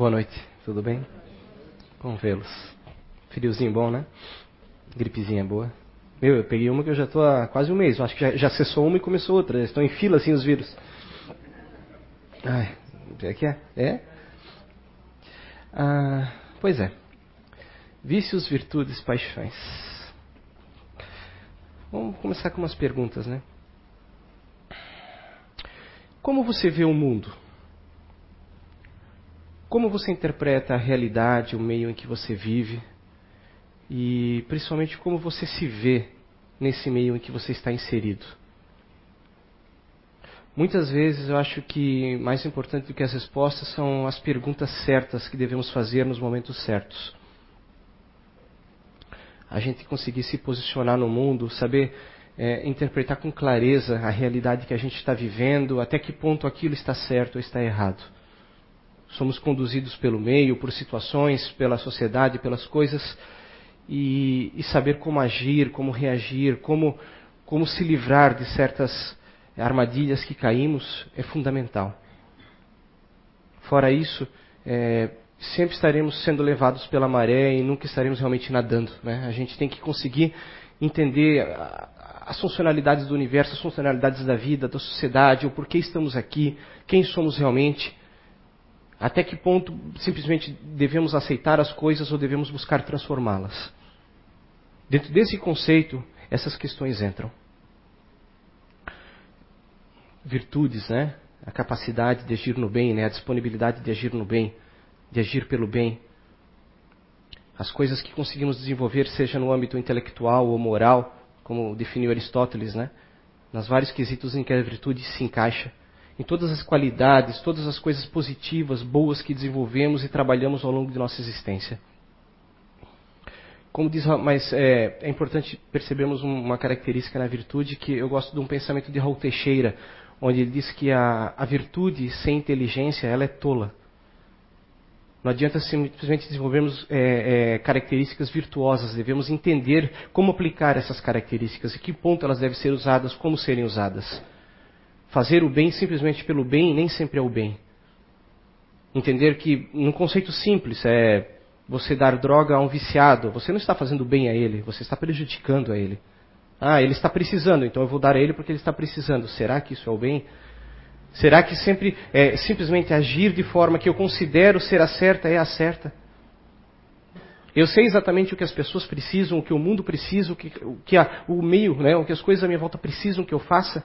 Boa noite, tudo bem? Bom vê-los. Friozinho bom, né? Gripezinha boa. Meu, eu peguei uma que eu já estou há quase um mês. Eu acho que já, já cessou uma e começou outra. Estão em fila assim os vírus. Ai, é que é? É? Ah, pois é. Vícios, virtudes, paixões. Vamos começar com umas perguntas, né? Como você vê o mundo? Como você interpreta a realidade, o meio em que você vive? E principalmente como você se vê nesse meio em que você está inserido? Muitas vezes eu acho que mais importante do que as respostas são as perguntas certas que devemos fazer nos momentos certos. A gente conseguir se posicionar no mundo, saber é, interpretar com clareza a realidade que a gente está vivendo, até que ponto aquilo está certo ou está errado. Somos conduzidos pelo meio, por situações, pela sociedade, pelas coisas, e, e saber como agir, como reagir, como, como se livrar de certas armadilhas que caímos é fundamental. Fora isso, é, sempre estaremos sendo levados pela maré e nunca estaremos realmente nadando. Né? A gente tem que conseguir entender as funcionalidades do universo, as funcionalidades da vida, da sociedade, o porquê estamos aqui, quem somos realmente, até que ponto simplesmente devemos aceitar as coisas ou devemos buscar transformá-las. Dentro desse conceito, essas questões entram. Virtudes, né? A capacidade de agir no bem, né? A disponibilidade de agir no bem, de agir pelo bem. As coisas que conseguimos desenvolver, seja no âmbito intelectual ou moral, como definiu Aristóteles, né? Nas vários quesitos em que a virtude se encaixa, em todas as qualidades, todas as coisas positivas, boas que desenvolvemos e trabalhamos ao longo de nossa existência. Como diz, mas é, é importante percebermos uma característica na virtude que eu gosto de um pensamento de Raul Teixeira, onde ele diz que a, a virtude sem inteligência ela é tola. Não adianta simplesmente desenvolvermos é, é, características virtuosas, devemos entender como aplicar essas características e que ponto elas devem ser usadas, como serem usadas. Fazer o bem simplesmente pelo bem nem sempre é o bem. Entender que, num conceito simples, é você dar droga a um viciado, você não está fazendo bem a ele, você está prejudicando a ele. Ah, ele está precisando, então eu vou dar a ele porque ele está precisando. Será que isso é o bem? Será que sempre é, simplesmente agir de forma que eu considero ser a certa é a certa? Eu sei exatamente o que as pessoas precisam, o que o mundo precisa, o que, o, que a, o meio, né, o que as coisas à minha volta precisam que eu faça.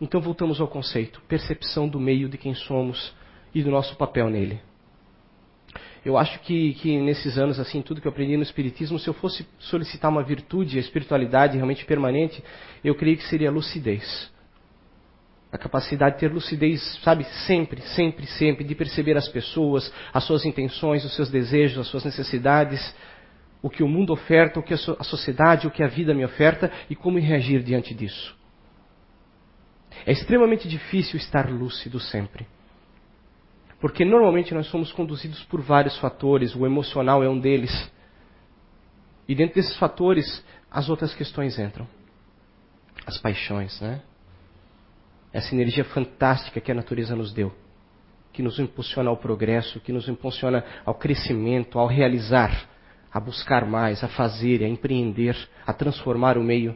Então voltamos ao conceito, percepção do meio de quem somos e do nosso papel nele. Eu acho que, que nesses anos, assim, tudo que eu aprendi no Espiritismo, se eu fosse solicitar uma virtude, a espiritualidade realmente permanente, eu creio que seria a lucidez. A capacidade de ter lucidez, sabe, sempre, sempre, sempre, de perceber as pessoas, as suas intenções, os seus desejos, as suas necessidades, o que o mundo oferta, o que a sociedade, o que a vida me oferta e como reagir diante disso. É extremamente difícil estar lúcido sempre. Porque normalmente nós somos conduzidos por vários fatores, o emocional é um deles. E dentro desses fatores, as outras questões entram. As paixões, né? essa energia fantástica que a natureza nos deu, que nos impulsiona ao progresso, que nos impulsiona ao crescimento, ao realizar, a buscar mais, a fazer, a empreender, a transformar o meio.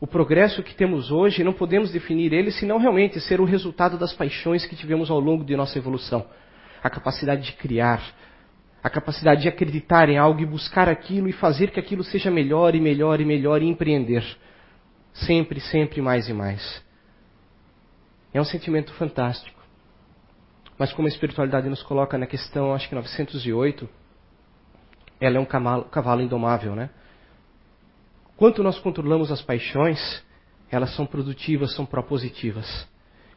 O progresso que temos hoje, não podemos definir ele senão realmente ser o resultado das paixões que tivemos ao longo de nossa evolução. A capacidade de criar, a capacidade de acreditar em algo e buscar aquilo e fazer que aquilo seja melhor e melhor e melhor e empreender. Sempre, sempre mais e mais. É um sentimento fantástico. Mas como a espiritualidade nos coloca na questão, acho que 908, ela é um cavalo, cavalo indomável, né? Quanto nós controlamos as paixões, elas são produtivas, são propositivas.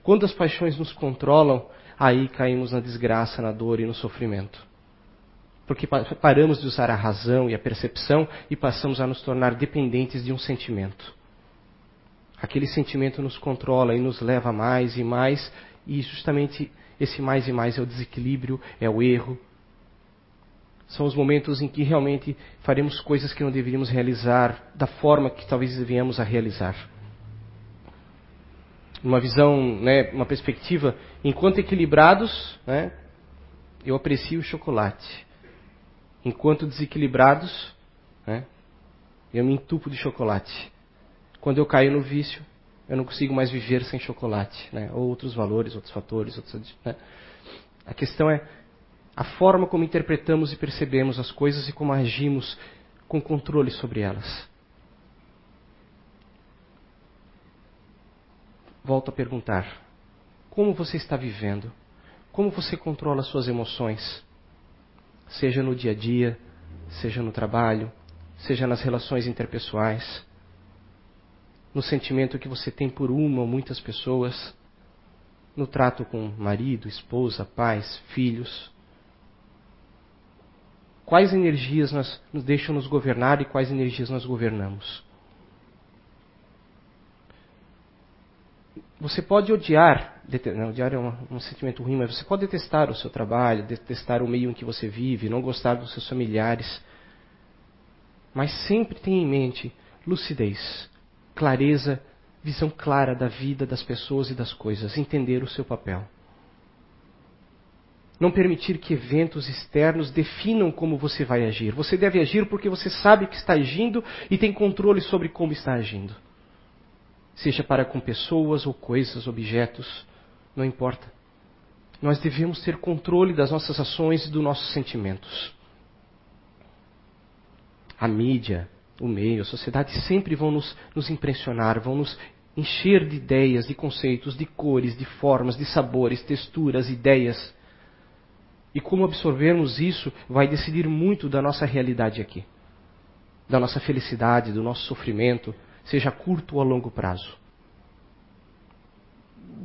Quando as paixões nos controlam, aí caímos na desgraça, na dor e no sofrimento. Porque paramos de usar a razão e a percepção e passamos a nos tornar dependentes de um sentimento aquele sentimento nos controla e nos leva mais e mais, e justamente esse mais e mais é o desequilíbrio, é o erro. São os momentos em que realmente faremos coisas que não deveríamos realizar da forma que talvez devíamos a realizar. Uma visão, né, uma perspectiva, enquanto equilibrados, né, eu aprecio o chocolate. Enquanto desequilibrados, né, eu me entupo de chocolate. Quando eu caio no vício, eu não consigo mais viver sem chocolate, né? Ou outros valores, outros fatores, outros, né? A questão é a forma como interpretamos e percebemos as coisas e como agimos com controle sobre elas. Volto a perguntar: como você está vivendo? Como você controla suas emoções? Seja no dia a dia, seja no trabalho, seja nas relações interpessoais, no sentimento que você tem por uma ou muitas pessoas, no trato com marido, esposa, pais, filhos. Quais energias nós, nos deixam nos governar e quais energias nós governamos? Você pode odiar, não, odiar é um, um, sentimento ruim, mas você pode detestar o seu trabalho, detestar o meio em que você vive, não gostar dos seus familiares. Mas sempre tenha em mente lucidez, clareza, visão clara da vida, das pessoas e das coisas, entender o seu papel. Não permitir que eventos externos definam como você vai agir. Você deve agir porque você sabe que está agindo e tem controle sobre como está agindo seja para com pessoas ou coisas, objetos, não importa. Nós devemos ter controle das nossas ações e dos nossos sentimentos. A mídia, o meio, a sociedade sempre vão nos, nos impressionar, vão nos encher de ideias, de conceitos, de cores, de formas, de sabores, texturas, ideias. E como absorvermos isso vai decidir muito da nossa realidade aqui, da nossa felicidade, do nosso sofrimento, seja a curto ou a longo prazo.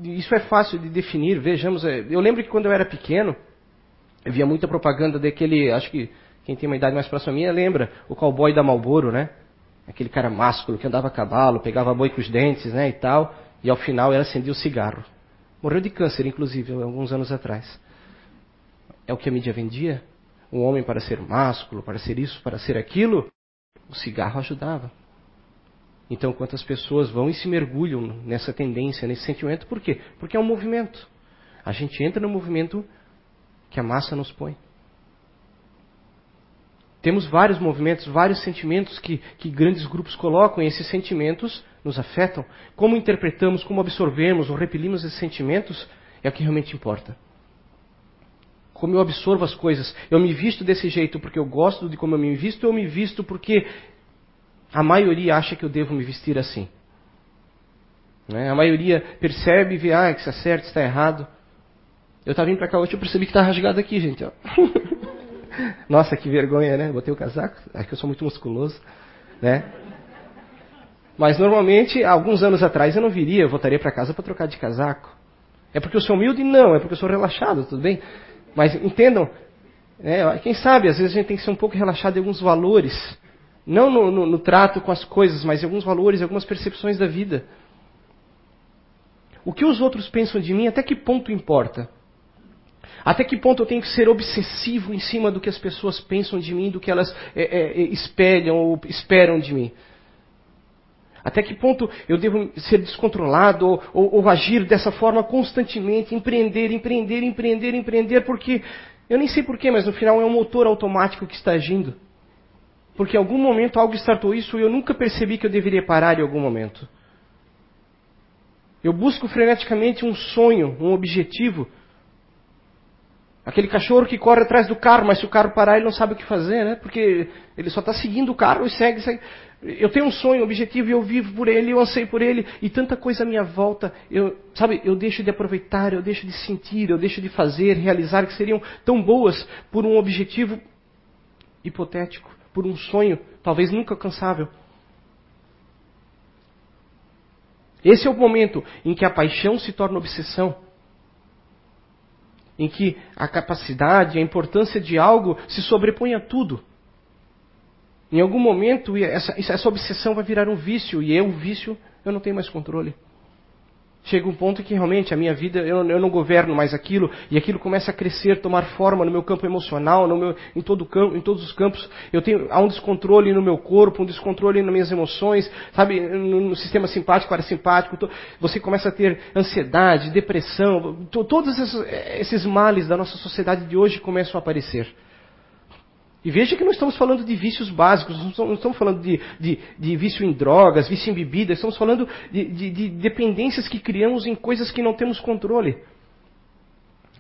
Isso é fácil de definir, vejamos. É, eu lembro que quando eu era pequeno, eu via muita propaganda daquele, acho que quem tem uma idade mais próxima minha lembra, o cowboy da Malboro, né? Aquele cara másculo que andava a cavalo, pegava boi com os dentes, né, e tal, e ao final ele acendia o cigarro. Morreu de câncer, inclusive, alguns anos atrás. É o que a mídia vendia? Um homem para ser másculo, para ser isso, para ser aquilo? O cigarro ajudava. Então, quantas pessoas vão e se mergulham nessa tendência, nesse sentimento, por quê? Porque é um movimento. A gente entra no movimento que a massa nos põe. Temos vários movimentos, vários sentimentos que, que grandes grupos colocam, e esses sentimentos nos afetam. Como interpretamos, como absorvemos ou repelimos esses sentimentos é o que realmente importa. Como eu absorvo as coisas. Eu me visto desse jeito porque eu gosto de como eu me visto, eu me visto porque a maioria acha que eu devo me vestir assim. Né? A maioria percebe e vê, ah, que está certo, está errado. Eu estava vindo para cá hoje e percebi que está rasgado aqui, gente. Nossa, que vergonha, né? Botei o casaco, acho que eu sou muito musculoso, né? Mas normalmente, alguns anos atrás, eu não viria, eu voltaria para casa para trocar de casaco. É porque eu sou humilde? Não, é porque eu sou relaxado, tudo bem? Mas entendam, né? quem sabe, às vezes a gente tem que ser um pouco relaxado em alguns valores não no, no, no trato com as coisas, mas em alguns valores, algumas percepções da vida. O que os outros pensam de mim, até que ponto importa? Até que ponto eu tenho que ser obsessivo em cima do que as pessoas pensam de mim, do que elas é, é, é espelham ou esperam de mim? Até que ponto eu devo ser descontrolado ou, ou, ou, agir dessa forma constantemente, empreender, empreender, empreender, empreender, porque eu nem sei porquê, mas no final é um motor automático que está agindo porque em algum momento algo startou isso e eu nunca percebi que eu deveria parar em algum momento. Eu busco freneticamente um sonho, um objetivo. Aquele cachorro que corre atrás do carro, mas se o carro parar ele não sabe o que fazer, né? Porque ele só está seguindo o carro e segue, segue. Eu tenho um sonho, um objetivo e eu vivo por ele, eu anseio por ele e tanta coisa à minha volta. Eu, sabe, eu deixo de aproveitar, eu deixo de sentir, eu deixo de fazer, realizar que seriam tão boas por um objetivo hipotético por um sonho, talvez nunca alcançável. Esse é o momento em que a paixão se torna obsessão. Em que a capacidade, a importância de algo se sobrepõe a tudo. Em algum momento, essa, essa obsessão vai virar um vício, e eu, o vício, eu não tenho mais controle. Chega um ponto que realmente a minha vida, eu, eu, não governo mais aquilo, e aquilo começa a crescer, tomar forma no meu campo emocional, no meu, em, todo campo, em todos os campos. Eu tenho, há um descontrole no meu corpo, um descontrole nas minhas emoções, sabe, no, no sistema simpático, parasimpático. To, você começa a ter ansiedade, depressão, to, todos esses, esses males da nossa sociedade de hoje começam a aparecer. E veja que não estamos falando de vícios básicos, não estamos falando de, de, de vício em drogas, vício em bebida, estamos falando de, de, de dependências que criamos em coisas que não temos controle.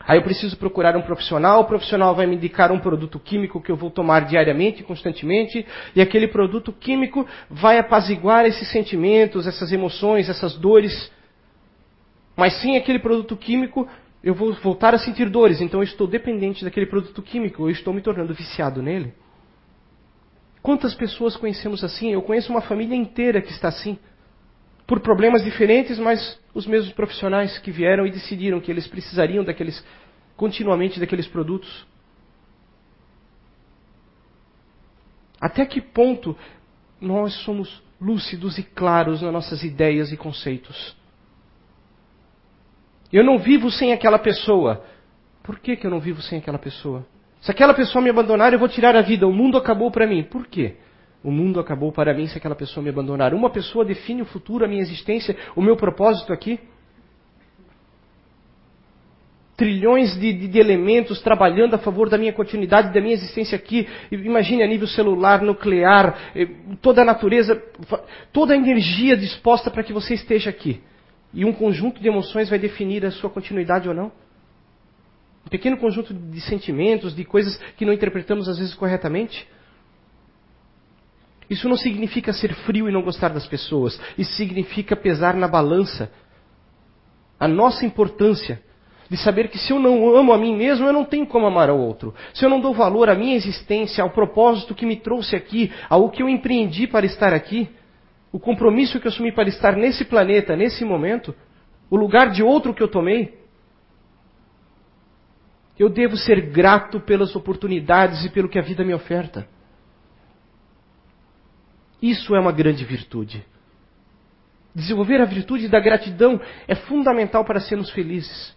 Aí eu preciso procurar um profissional, o profissional vai me indicar um produto químico que eu vou tomar diariamente, constantemente, e aquele produto químico vai apaziguar esses sentimentos, essas emoções, essas dores. Mas sem aquele produto químico, eu vou voltar a sentir dores, então eu estou dependente daquele produto químico, eu estou me tornando viciado nele. Quantas pessoas conhecemos assim? Eu conheço uma família inteira que está assim. Por problemas diferentes, mas os mesmos profissionais que vieram e decidiram que eles precisariam daqueles continuamente daqueles produtos. Até que ponto nós somos lúcidos e claros nas nossas ideias e conceitos? Eu não vivo sem aquela pessoa. Por que, que eu não vivo sem aquela pessoa? Se aquela pessoa me abandonar, eu vou tirar a vida. O mundo acabou para mim. Por quê? O mundo acabou para mim se aquela pessoa me abandonar. Uma pessoa define o futuro, a minha existência, o meu propósito aqui. Trilhões de, de, de, elementos trabalhando a favor da minha continuidade, da minha existência aqui. Imagine a nível celular, nuclear, eh, toda a natureza, toda a energia disposta para que você esteja aqui. E um conjunto de emoções vai definir a sua continuidade ou não. Um pequeno conjunto de sentimentos, de coisas que não interpretamos às vezes corretamente. Isso não significa ser frio e não gostar das pessoas. Isso significa pesar na balança a nossa importância de saber que se eu não amo a mim mesmo, eu não tenho como amar ao outro. Se eu não dou valor à minha existência, ao propósito que me trouxe aqui, ao que eu empreendi para estar aqui, o compromisso que eu assumi para estar nesse planeta, nesse momento, o lugar de outro que eu tomei, eu devo ser grato pelas oportunidades e pelo que a vida me oferta. Isso é uma grande virtude. Desenvolver a virtude da gratidão é fundamental para sermos felizes.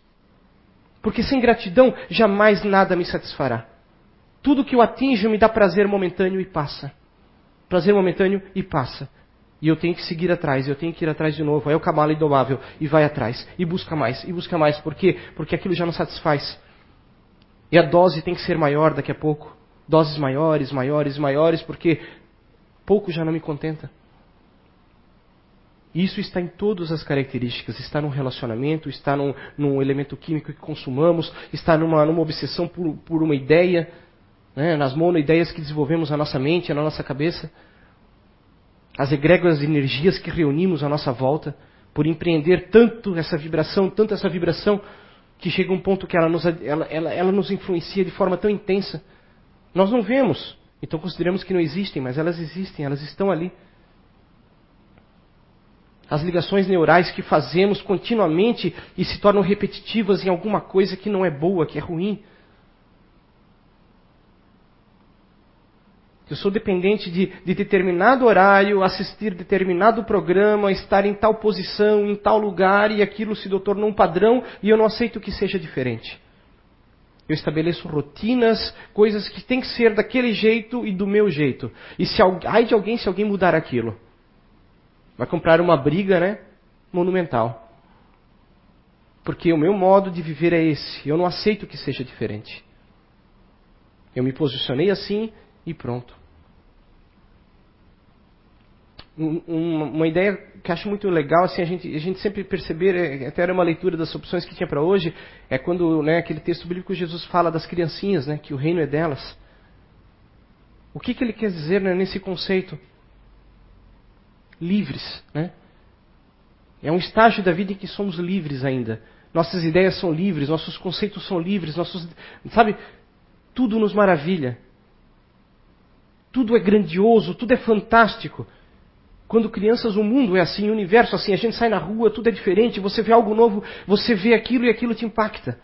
Porque sem gratidão jamais nada me satisfará. Tudo que eu atinjo me dá prazer momentâneo e passa. Prazer momentâneo e passa. E eu tenho que seguir atrás, eu tenho que ir atrás de novo. Aí o cavalo indomável e vai atrás, e busca mais, e busca mais. Por quê? Porque aquilo já não satisfaz. E a dose tem que ser maior daqui a pouco. Doses maiores, maiores, maiores, porque pouco já não me contenta. Isso está em todas as características. Está num relacionamento, está num, num elemento químico que consumamos, está numa, numa obsessão por, por uma ideia, né, nas monoideias que desenvolvemos na nossa mente, na nossa cabeça as egrégoras energias que reunimos à nossa volta, por empreender tanto essa vibração, tanto essa vibração, que chega um ponto que ela nos, ela, ela, ela nos influencia de forma tão intensa. Nós não vemos, então consideramos que não existem, mas elas existem, elas estão ali. As ligações neurais que fazemos continuamente e se tornam repetitivas em alguma coisa que não é boa, que é ruim. Eu sou dependente de, de, determinado horário, assistir determinado programa, estar em tal posição, em tal lugar, e aquilo se tornou um padrão e eu não aceito que seja diferente. Eu estabeleço rotinas, coisas que tem que ser daquele jeito e do meu jeito. E se ai de alguém se alguém mudar aquilo. Vai comprar uma briga, né? Monumental. Porque o meu modo de viver é esse. Eu não aceito que seja diferente. Eu me posicionei assim e pronto um, uma ideia que acho muito legal, assim, a gente, a gente sempre perceber, é, até era uma leitura das opções que tinha para hoje, é quando né, aquele texto bíblico Jesus fala das criancinhas, né, que o reino é delas. O que, que ele quer dizer né, nesse conceito? Livres, né? É um estágio da vida em que somos livres ainda. Nossas ideias são livres, nossos conceitos são livres, nossos, sabe? Tudo nos maravilha. Tudo é grandioso, tudo é fantástico. Quando crianças, o mundo é assim, o universo é assim, a gente sai na rua, tudo é diferente, você vê algo novo, você vê aquilo e aquilo te impacta.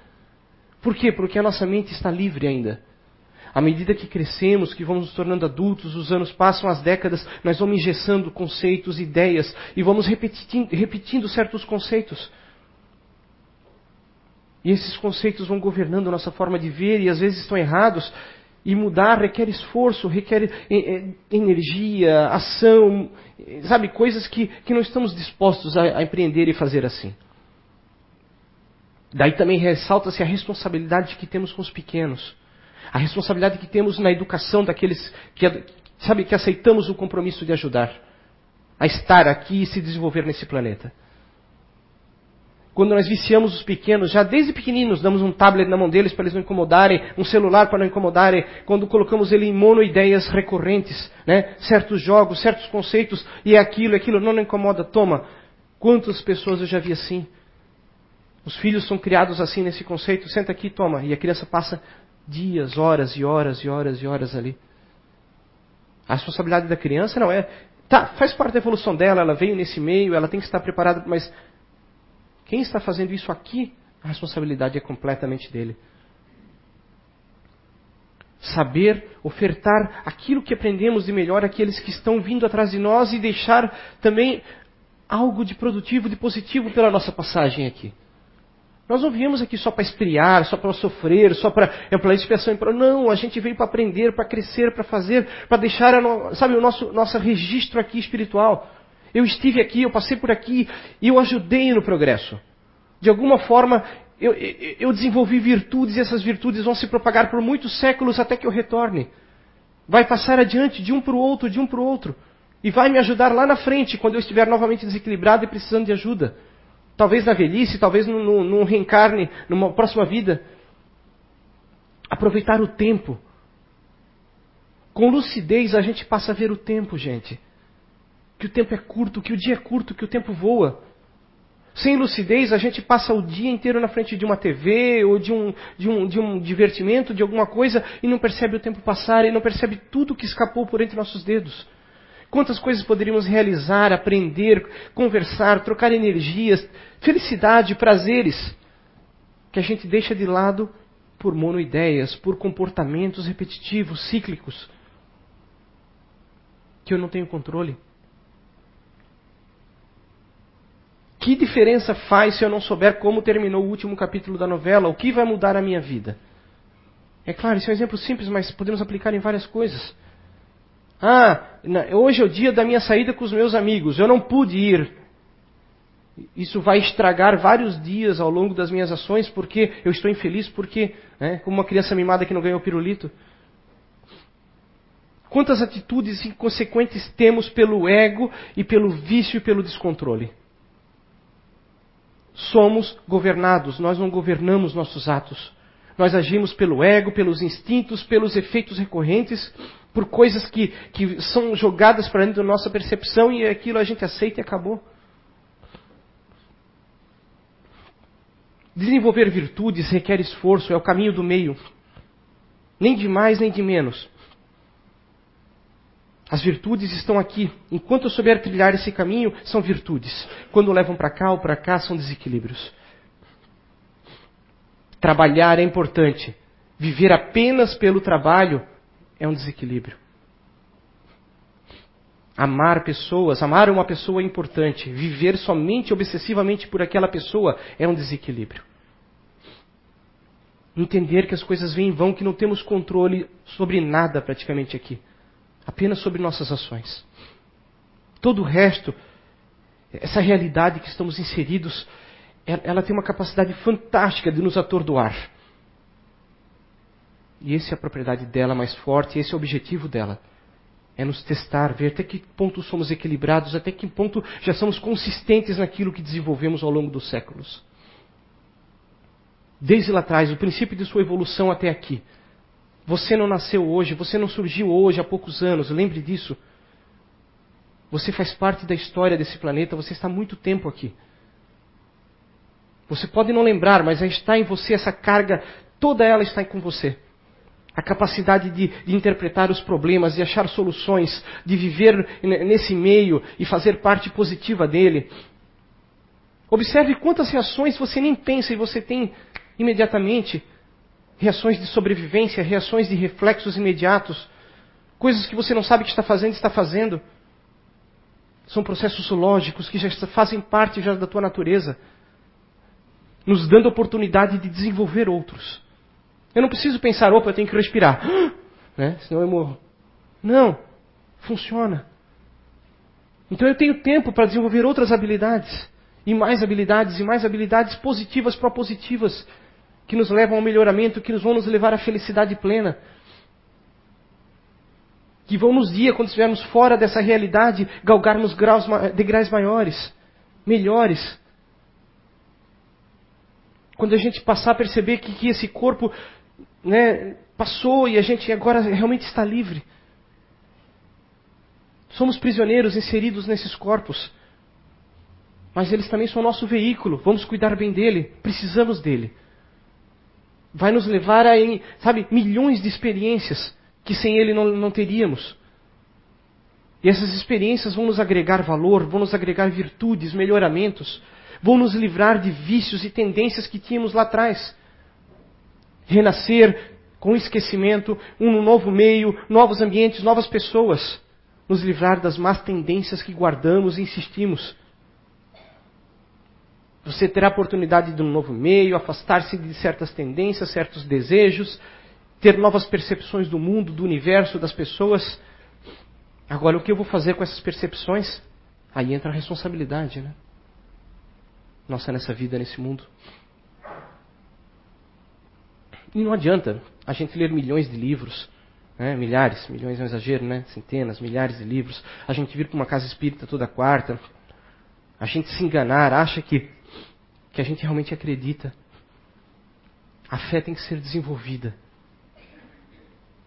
Por quê? Porque a nossa mente está livre ainda. À medida que crescemos, que vamos nos tornando adultos, os anos passam, as décadas, nós vamos engessando conceitos, ideias e vamos repetindo, repetindo certos conceitos. E esses conceitos vão governando a nossa forma de ver e às vezes estão errados. E mudar requer esforço, requer energia, ação, sabe, coisas que, que não estamos dispostos a, a empreender e fazer assim. Daí também ressalta-se a responsabilidade que temos com os pequenos. A responsabilidade que temos na educação daqueles que, sabe, que aceitamos o compromisso de ajudar a estar aqui e se desenvolver nesse planeta. Quando nós viciamos os pequenos, já desde pequeninos, damos um tablet na mão deles para eles não incomodarem, um celular para não incomodarem, quando colocamos ele em monoideias recorrentes, né? certos jogos, certos conceitos, e é aquilo, é aquilo, não, não incomoda, toma. Quantas pessoas eu já vi assim? Os filhos são criados assim nesse conceito, senta aqui, toma, e a criança passa dias, horas e horas e horas e horas ali. A responsabilidade da criança não é. Tá, faz parte da evolução dela, ela veio nesse meio, ela tem que estar preparada, mas quem está fazendo isso aqui, a responsabilidade é completamente dele. Saber ofertar aquilo que aprendemos de melhor àqueles que estão vindo atrás de nós e deixar também algo de produtivo, de positivo pela nossa passagem aqui. Nós não viemos aqui só para esfriar, só para sofrer, só para é para expiação. Pra... Não, a gente veio para aprender, para crescer, para fazer, para deixar sabe, o nosso, nosso registro aqui espiritual. Eu estive aqui, eu passei por aqui e eu ajudei no progresso. De alguma forma, eu, eu, desenvolvi virtudes e essas virtudes vão se propagar por muitos séculos até que eu retorne. Vai passar adiante de um para o outro, de um para o outro. E vai me ajudar lá na frente, quando eu estiver novamente desequilibrado e precisando de ajuda. Talvez na velhice, talvez num, num reencarne, numa próxima vida. Aproveitar o tempo. Com lucidez a gente passa a ver o tempo, gente que o tempo é curto, que o dia é curto, que o tempo voa. Sem lucidez, a gente passa o dia inteiro na frente de uma TV ou de um, de um, de um divertimento, de alguma coisa, e não percebe o tempo passar, e não percebe tudo que escapou por entre nossos dedos. Quantas coisas poderíamos realizar, aprender, conversar, trocar energias, felicidade, prazeres, que a gente deixa de lado por monoideias, por comportamentos repetitivos, cíclicos, que eu não tenho controle. Que diferença faz se eu não souber como terminou o último capítulo da novela? O que vai mudar a minha vida? É claro, isso é um exemplo simples, mas podemos aplicar em várias coisas. Ah, hoje é o dia da minha saída com os meus amigos, eu não pude ir. Isso vai estragar vários dias ao longo das minhas ações, porque eu estou infeliz, porque, né, como uma criança mimada que não ganhou pirulito. Quantas atitudes inconsequentes temos pelo ego e pelo vício e pelo descontrole? Somos governados, nós não governamos nossos atos. Nós agimos pelo ego, pelos instintos, pelos efeitos recorrentes, por coisas que, que são jogadas para dentro da nossa percepção e aquilo a gente aceita e acabou. Desenvolver virtudes requer esforço, é o caminho do meio. Nem de mais, nem de menos. As virtudes estão aqui. Enquanto eu souber trilhar esse caminho, são virtudes. Quando levam para cá ou para cá, são desequilíbrios. Trabalhar é importante. Viver apenas pelo trabalho é um desequilíbrio. Amar pessoas, amar uma pessoa é importante. Viver somente obsessivamente por aquela pessoa é um desequilíbrio. Entender que as coisas vêm em vão, que não temos controle sobre nada praticamente aqui apenas sobre nossas ações. Todo o resto, essa realidade que estamos inseridos, ela tem uma capacidade fantástica de nos atordoar. E essa é a propriedade dela mais forte, esse é o objetivo dela. É nos testar, ver até que ponto somos equilibrados, até que ponto já somos consistentes naquilo que desenvolvemos ao longo dos séculos. Desde lá atrás, o princípio de sua evolução até aqui, você não nasceu hoje, você não surgiu hoje há poucos anos, lembre disso. Você faz parte da história desse planeta, você está há muito tempo aqui. Você pode não lembrar, mas está em você essa carga, toda ela está com você. A capacidade de, de interpretar os problemas, de achar soluções, de viver nesse meio e fazer parte positiva dele. Observe quantas reações você nem pensa e você tem imediatamente reações de sobrevivência, reações de reflexos imediatos, coisas que você não sabe que está fazendo, está fazendo. São processos lógicos que já fazem parte já da tua natureza. nos dando a oportunidade de desenvolver outros. Eu não preciso pensar, opa, eu tenho que respirar, né? senão eu morro. Não, funciona. Então eu tenho tempo para desenvolver outras habilidades, e mais habilidades, e mais habilidades positivas, propositivas, que nos levam ao melhoramento, que nos vão nos levar à felicidade plena. Que vão nos dia, quando estivermos fora dessa realidade, galgarmos graus, degraus maiores, melhores. Quando a gente passar a perceber que, que esse corpo né, passou e a gente agora realmente está livre. Somos prisioneiros inseridos nesses corpos. Mas eles também são nosso veículo. Vamos cuidar bem dele. Precisamos dele. Vai nos levar a, sabe, milhões de experiências que sem ele não, não teríamos. E essas experiências vão nos agregar valor, vão nos agregar virtudes, melhoramentos, vão nos livrar de vícios e tendências que tínhamos lá atrás. Renascer com esquecimento, um novo meio, novos ambientes, novas pessoas nos livrar das más tendências que guardamos e insistimos. Você terá a oportunidade de um novo meio, afastar-se de certas tendências, certos desejos, ter novas percepções do mundo, do universo, das pessoas. Agora, o que eu vou fazer com essas percepções? Aí entra a responsabilidade, né? Nossa, nessa vida, nesse mundo. E não adianta a gente ler milhões de livros, né? milhares, milhões é um exagero, né? Centenas, milhares de livros. A gente vir para uma casa espírita toda quarta. A gente se enganar, acha que, que a gente realmente acredita. A fé tem que ser desenvolvida.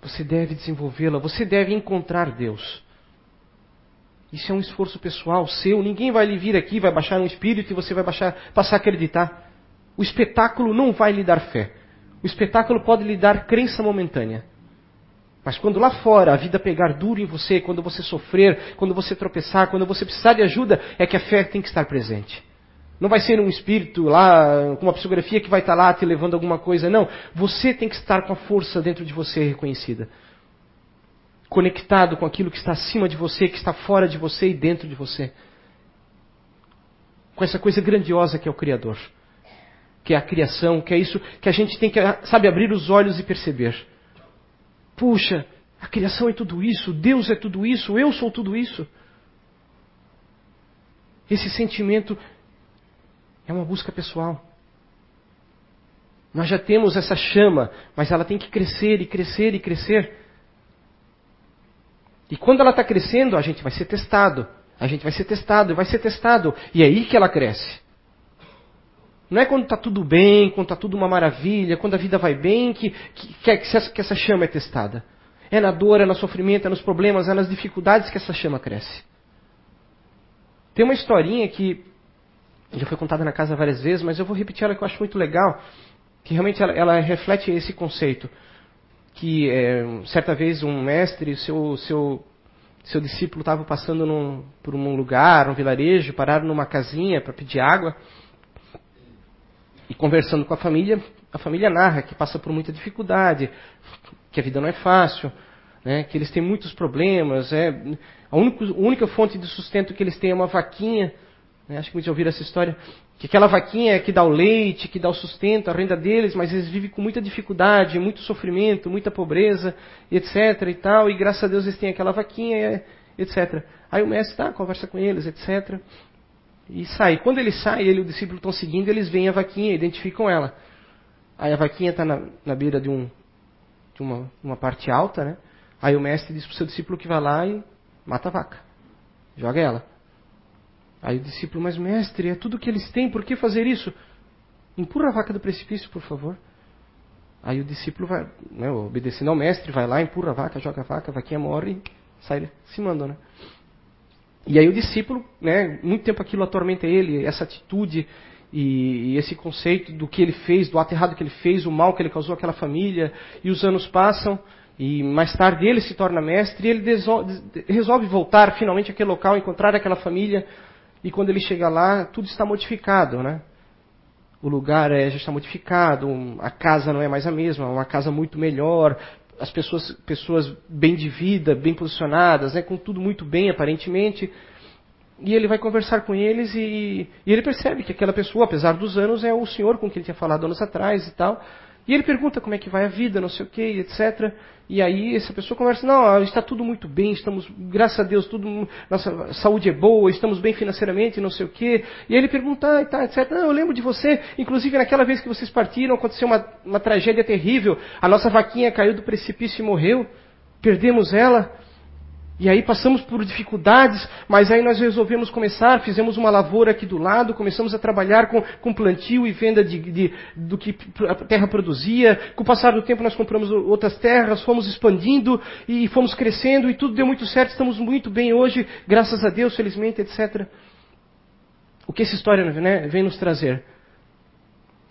Você deve desenvolvê-la, você deve encontrar Deus. Isso é um esforço pessoal seu. Ninguém vai lhe vir aqui, vai baixar um espírito e você vai baixar, passar a acreditar. O espetáculo não vai lhe dar fé. O espetáculo pode lhe dar crença momentânea. Mas quando lá fora a vida pegar duro em você, quando você sofrer, quando você tropeçar, quando você precisar de ajuda, é que a fé tem que estar presente. Não vai ser um espírito lá, com uma psicografia que vai estar lá te levando alguma coisa. Não. Você tem que estar com a força dentro de você reconhecida. Conectado com aquilo que está acima de você, que está fora de você e dentro de você. Com essa coisa grandiosa que é o Criador. Que é a criação, que é isso que a gente tem que, sabe, abrir os olhos e perceber. Puxa, a criação é tudo isso, Deus é tudo isso, eu sou tudo isso. Esse sentimento é uma busca pessoal. Nós já temos essa chama, mas ela tem que crescer e crescer e crescer. E quando ela está crescendo, a gente vai ser testado. A gente vai ser testado, vai ser testado. E é aí que ela cresce. Não é quando está tudo bem, quando está tudo uma maravilha, quando a vida vai bem, que, que, que, essa, que essa chama é testada. É na dor, é no sofrimento, é nos problemas, é nas dificuldades que essa chama cresce. Tem uma historinha que já foi contada na casa várias vezes, mas eu vou repetir ela que eu acho muito legal, que realmente ela, ela reflete esse conceito. Que é, certa vez um mestre, seu, seu, seu discípulo estava passando num, por um lugar, um vilarejo, pararam numa casinha para pedir água. E conversando com a família, a família narra que passa por muita dificuldade, que a vida não é fácil, né, que eles têm muitos problemas. É, a, única, a única fonte de sustento que eles têm é uma vaquinha né? Acho que muitos já ouviram essa história. Que aquela vaquinha é que dá o leite, que dá o sustento, a renda deles, mas eles vivem com muita dificuldade, muito sofrimento, muita pobreza, etc. e tal. E graças a Deus eles têm aquela vaquinha, etc. Aí o mestre tá, conversa com eles, etc. E sai. Quando ele sai, ele e o discípulo estão seguindo, eles veem a vaquinha, identificam ela. Aí a vaquinha está na, na beira de, um, de uma, uma parte alta, né? Aí o mestre diz para o seu discípulo que vai lá e mata a vaca. Joga ela. Aí o discípulo, mas mestre, é tudo que eles têm, por que fazer isso? Empurra a vaca do precipício, por favor. Aí o discípulo vai, né, obedecendo ao mestre, vai lá, empurra a vaca, joga a vaca, a vaquinha morre e sai se manda, né? E aí o discípulo, né, muito tempo aquilo atormenta ele, essa atitude e, e, esse conceito do que ele fez, do ato errado que ele fez, o mal que ele causou àquela família, e os anos passam, e mais tarde ele se torna mestre, e ele resolve voltar finalmente àquele local, encontrar aquela família, e quando ele chega lá, tudo está modificado, né? O lugar é, já está modificado, a casa não é mais a mesma, é uma casa muito melhor, as pessoas, pessoas bem de vida, bem posicionadas, né, com tudo muito bem aparentemente. e ele vai conversar com eles e, e, ele percebe que aquela pessoa, apesar dos anos, é o senhor com quem ele tinha falado anos atrás e tal. E ele pergunta como é que vai a vida, não sei o que, etc. E aí essa pessoa conversa, não, está tudo muito bem, estamos, graças a Deus, tudo, nossa saúde é boa, estamos bem financeiramente, não sei o que. E aí ele pergunta, ah, tá, etc. Não, eu lembro de você, inclusive naquela vez que vocês partiram, aconteceu uma, uma tragédia terrível, a nossa vaquinha caiu do precipício e morreu, perdemos ela. E aí passamos por dificuldades, mas aí nós resolvemos começar, fizemos uma lavoura aqui do lado, começamos a trabalhar com, com plantio e venda de, de, do que a terra produzia. Com o passar do tempo nós compramos outras terras, fomos expandindo e fomos crescendo e tudo deu muito certo, estamos muito bem hoje, graças a Deus, felizmente, etc. O que essa história né, vem nos trazer?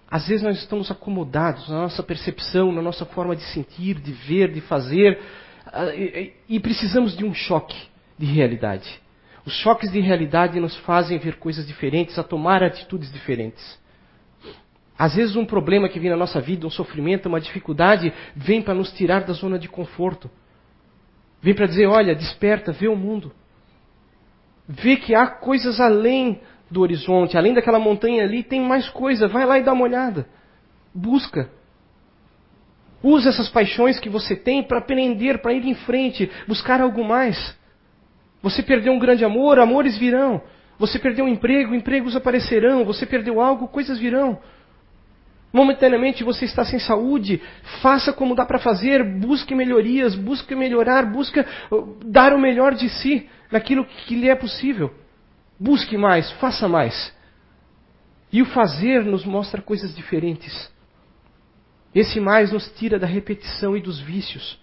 Às vezes nós estamos acomodados na nossa percepção, na nossa forma de sentir, de ver, de fazer, e precisamos de um choque de realidade. Os choques de realidade nos fazem ver coisas diferentes, a tomar atitudes diferentes. Às vezes um problema que vem na nossa vida, um sofrimento, uma dificuldade, vem para nos tirar da zona de conforto. Vem para dizer, olha, desperta, vê o mundo. Vê que há coisas além do horizonte, além daquela montanha ali, tem mais coisa, vai lá e dá uma olhada. Busca. Use essas paixões que você tem para aprender, para ir em frente, buscar algo mais. Você perdeu um grande amor, amores virão. Você perdeu um emprego, empregos aparecerão. Você perdeu algo, coisas virão. Momentaneamente você está sem saúde, faça como dá para fazer, busque melhorias, busque melhorar, busque uh, dar o melhor de si naquilo que lhe é possível. Busque mais, faça mais. E o fazer nos mostra coisas diferentes. Esse mais nos tira da repetição e dos vícios,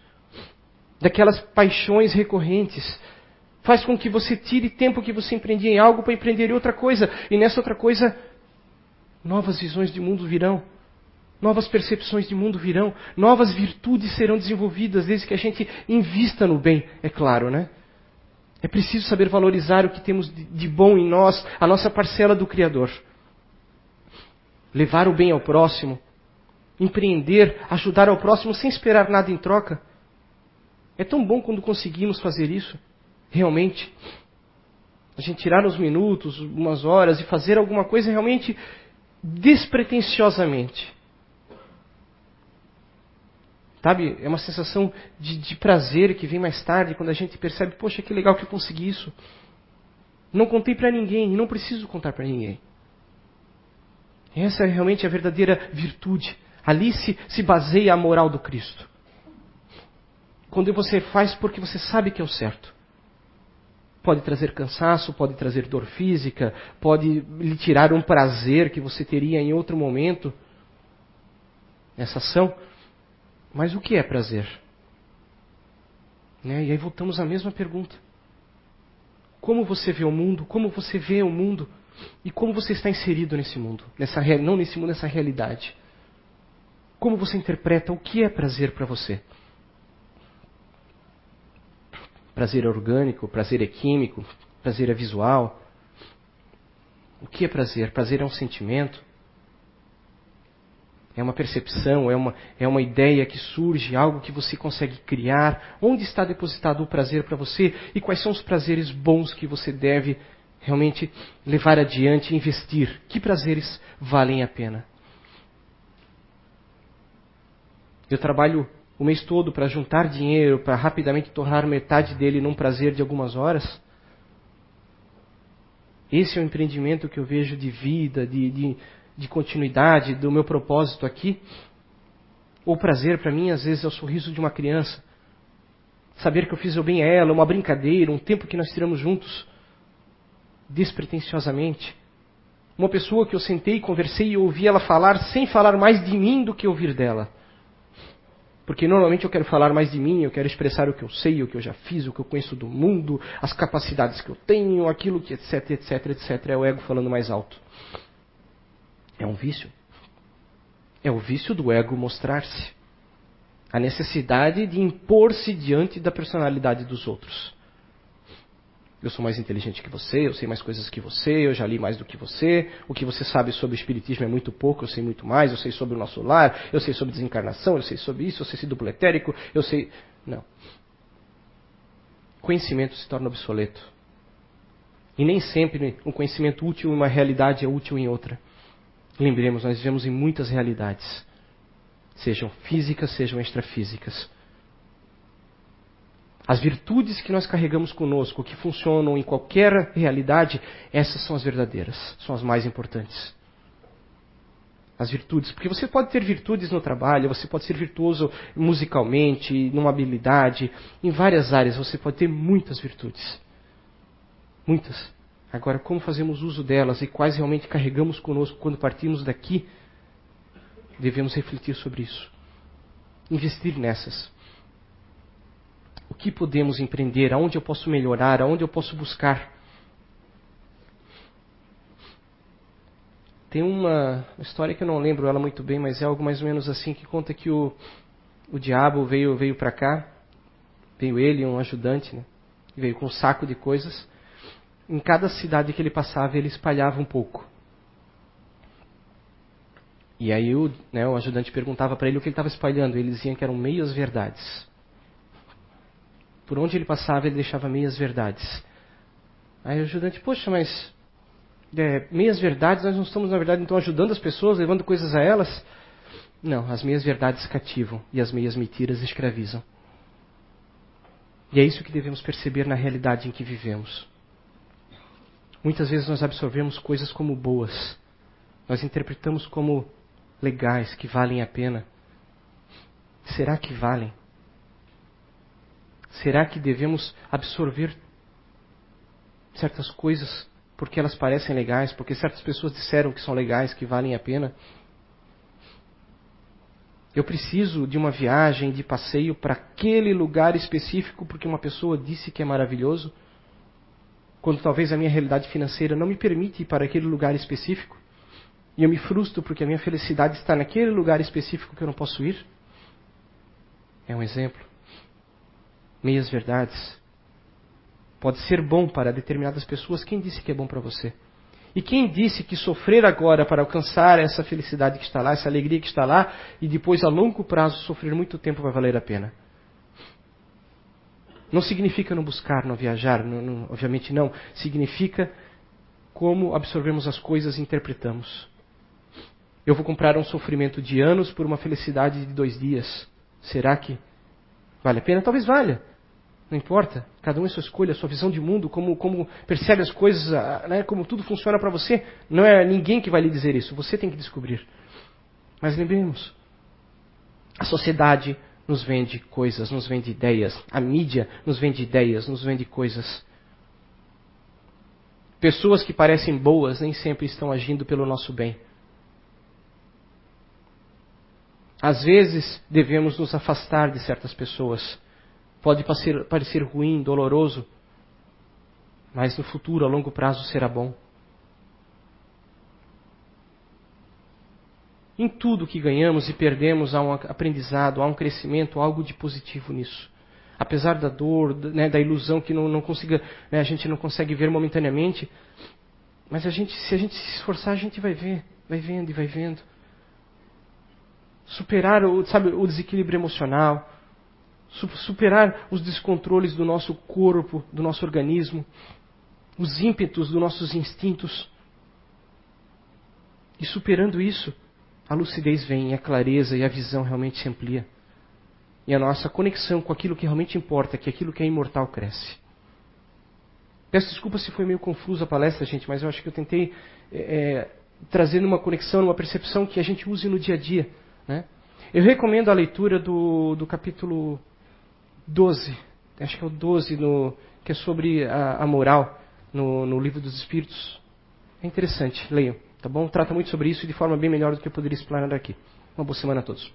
daquelas paixões recorrentes. Faz com que você tire tempo que você empreendia em algo para empreender em outra coisa. E nessa outra coisa, novas visões de mundo virão. Novas percepções de mundo virão. Novas virtudes serão desenvolvidas desde que a gente invista no bem, é claro, né? É preciso saber valorizar o que temos de bom em nós, a nossa parcela do Criador. Levar o bem ao próximo, empreender, ajudar ao próximo sem esperar nada em troca. É tão bom quando conseguimos fazer isso, realmente. A gente tirar uns minutos, umas horas e fazer alguma coisa realmente despretensiosamente. Sabe, é uma sensação de, de prazer que vem mais tarde quando a gente percebe, poxa, que legal que eu consegui isso. Não contei para ninguém não preciso contar para ninguém. Essa é realmente a verdadeira virtude. Ali se, se baseia a moral do Cristo. Quando você faz porque você sabe que é o certo. Pode trazer cansaço, pode trazer dor física, pode lhe tirar um prazer que você teria em outro momento nessa ação. Mas o que é prazer? Né? E aí voltamos à mesma pergunta. Como você vê o mundo? Como você vê o mundo? E como você está inserido nesse mundo? Nessa, não nesse mundo, nessa realidade. Como você interpreta o que é prazer para você? Prazer é orgânico, prazer é químico, prazer é visual. O que é prazer? Prazer é um sentimento? É uma percepção, é uma, é uma ideia que surge, algo que você consegue criar. Onde está depositado o prazer para você e quais são os prazeres bons que você deve realmente levar adiante e investir? Que prazeres valem a pena? Eu trabalho o mês todo para juntar dinheiro, para rapidamente tornar metade dele num prazer de algumas horas. Esse é o empreendimento que eu vejo de vida, de, de, de continuidade, do meu propósito aqui. O prazer para mim, às vezes, é o sorriso de uma criança. Saber que eu fiz o bem a ela, uma brincadeira, um tempo que nós tiramos juntos, despretensiosamente. Uma pessoa que eu sentei, conversei e ouvi ela falar sem falar mais de mim do que ouvir dela. Porque normalmente eu quero falar mais de mim, eu quero expressar o que eu sei, o que eu já fiz, o que eu conheço do mundo, as capacidades que eu tenho, aquilo que etc, etc, etc. É o ego falando mais alto. É um vício. É o vício do ego mostrar-se. A necessidade de impor-se diante da personalidade dos outros eu sou mais inteligente que você, eu sei mais coisas que você, eu já li mais do que você, o que você sabe sobre o espiritismo é muito pouco, eu sei muito mais, eu sei sobre o nosso lar, eu sei sobre desencarnação, eu sei sobre isso, eu sei se duplo etérico, eu sei. Não. Conhecimento se torna obsoleto. E nem sempre um conhecimento útil em uma realidade é útil em outra. Lembremos, nós vivemos em muitas realidades, sejam físicas, sejam extrafísicas. As virtudes que nós carregamos conosco, que funcionam em qualquer realidade, essas são as verdadeiras, são as mais importantes. As virtudes, porque você pode ter virtudes no trabalho, você pode ser virtuoso musicalmente, numa habilidade, em várias áreas você pode ter muitas virtudes. Muitas. Agora, como fazemos uso delas e quais realmente carregamos conosco quando partimos daqui, devemos refletir sobre isso. Investir nessas. Que podemos empreender? Aonde eu posso melhorar? Aonde eu posso buscar? Tem uma história que eu não lembro ela muito bem, mas é algo mais ou menos assim que conta que o, o diabo veio veio para cá, veio ele, um ajudante, né? veio com um saco de coisas. Em cada cidade que ele passava, ele espalhava um pouco. E aí o, né, o ajudante perguntava para ele o que ele estava espalhando. Ele dizia que eram meias verdades. Por onde ele passava, ele deixava meias verdades. Aí o ajudante, poxa, mas é, meias verdades, nós não estamos, na verdade, então ajudando as pessoas, levando coisas a elas? Não, as meias verdades cativam e as meias mentiras escravizam. E é isso que devemos perceber na realidade em que vivemos. Muitas vezes nós absorvemos coisas como boas, nós interpretamos como legais, que valem a pena. Será que valem? Será que devemos absorver certas coisas porque elas parecem legais, porque certas pessoas disseram que são legais, que valem a pena? Eu preciso de uma viagem, de passeio para aquele lugar específico porque uma pessoa disse que é maravilhoso? Quando talvez a minha realidade financeira não me permite ir para aquele lugar específico? E eu me frustro porque a minha felicidade está naquele lugar específico que eu não posso ir? É um exemplo meias verdades. Pode ser bom para determinadas pessoas. Quem disse que é bom para você? E quem disse que sofrer agora para alcançar essa felicidade que está lá, essa alegria que está lá, e depois a longo prazo sofrer muito tempo vai valer a pena? Não significa não buscar, não viajar, não, não, obviamente não. Significa como absorvemos as coisas e interpretamos. Eu vou comprar um sofrimento de anos por uma felicidade de dois dias. Será que vale a pena? Talvez valha. Não importa. Cada um é sua escolha, sua visão de mundo, como, como percebe as coisas, ah, né, como tudo funciona para você. Não é ninguém que vai lhe dizer isso. Você tem que descobrir. Mas lembremos: a sociedade nos vende coisas, nos vende ideias. A mídia nos vende ideias, nos vende coisas. Pessoas que parecem boas nem sempre estão agindo pelo nosso bem. Às vezes devemos nos afastar de certas pessoas Pode parecer, parecer ruim, doloroso, mas no futuro, a longo prazo, será bom. Em tudo que ganhamos e perdemos há um aprendizado, há um crescimento, há algo de positivo nisso. Apesar da dor, né, da ilusão que não, não consiga, né, a gente não consegue ver momentaneamente, mas a gente, se a gente se esforçar, a gente vai ver, vai vendo e vai vendo. Superar o, sabe, o desequilíbrio emocional, superar os descontroles do nosso corpo, do nosso organismo, os ímpetos dos nossos instintos. E superando isso, a lucidez vem, a clareza e a visão realmente se amplia. E a nossa conexão com aquilo que realmente importa, que aquilo que é imortal, cresce. Peço desculpa se foi meio confusa a palestra, gente, mas eu acho que eu tentei é, é trazer uma conexão, uma percepção que a gente use no dia a dia. Né? Eu recomendo a leitura do, do capítulo 12, acho que é o 12, no, que é sobre a, a moral no, no, livro dos Espíritos. É interessante, leiam, tá bom? Trata muito sobre isso de forma bem melhor do que eu poderia explanar aqui. Uma boa semana a todos.